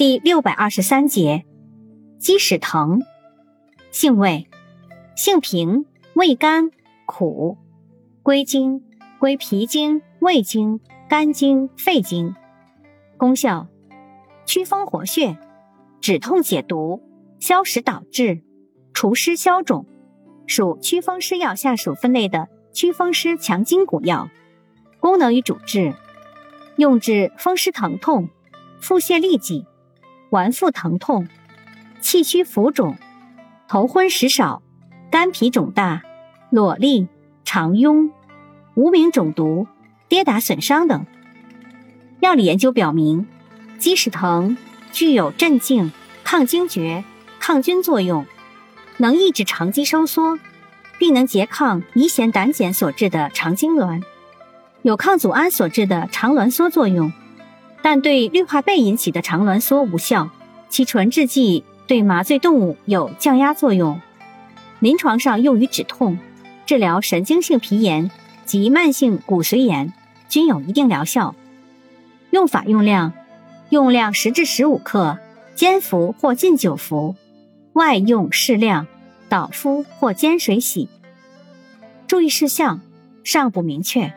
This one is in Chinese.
第六百二十三节，鸡屎藤，性味，性平，味甘苦，归经，归脾经、胃经、肝经、肺经。功效，祛风活血，止痛解毒，消食导滞，除湿消肿，属祛风湿药下属分类的祛风湿强筋骨药。功能与主治，用治风湿疼痛、腹泻痢疾。脘腹疼痛、气虚浮肿、头昏食少、肝脾肿大、裸痢、肠痈、无名肿毒、跌打损伤等。药理研究表明，鸡屎藤具有镇静、抗惊厥、抗菌作用，能抑制肠肌收缩，并能拮抗乙酰胆碱所致的肠痉挛，有抗组胺所致的肠挛缩作用。但对氯化钡引起的肠挛缩无效，其纯制剂对麻醉动物有降压作用。临床上用于止痛、治疗神经性皮炎及慢性骨髓炎，均有一定疗效。用法用量：用量十至十五克，煎服或浸酒服，外用适量，导敷或煎水洗。注意事项尚不明确。